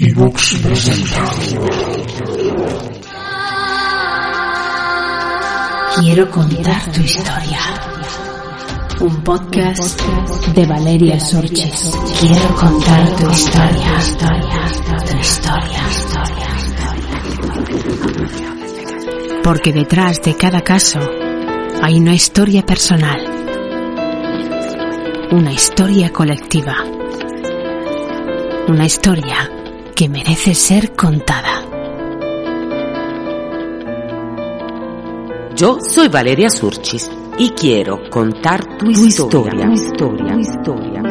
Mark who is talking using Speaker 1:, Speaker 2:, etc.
Speaker 1: Evox presenta.
Speaker 2: Quiero contar tu historia. Un podcast de Valeria Sorchis. Quiero contar tu historia, tu historia, Porque detrás de cada caso hay una historia personal. Una historia colectiva. Una historia que merece ser contada.
Speaker 3: Yo soy Valeria Surchis y quiero contar tu, historia. historia. historia.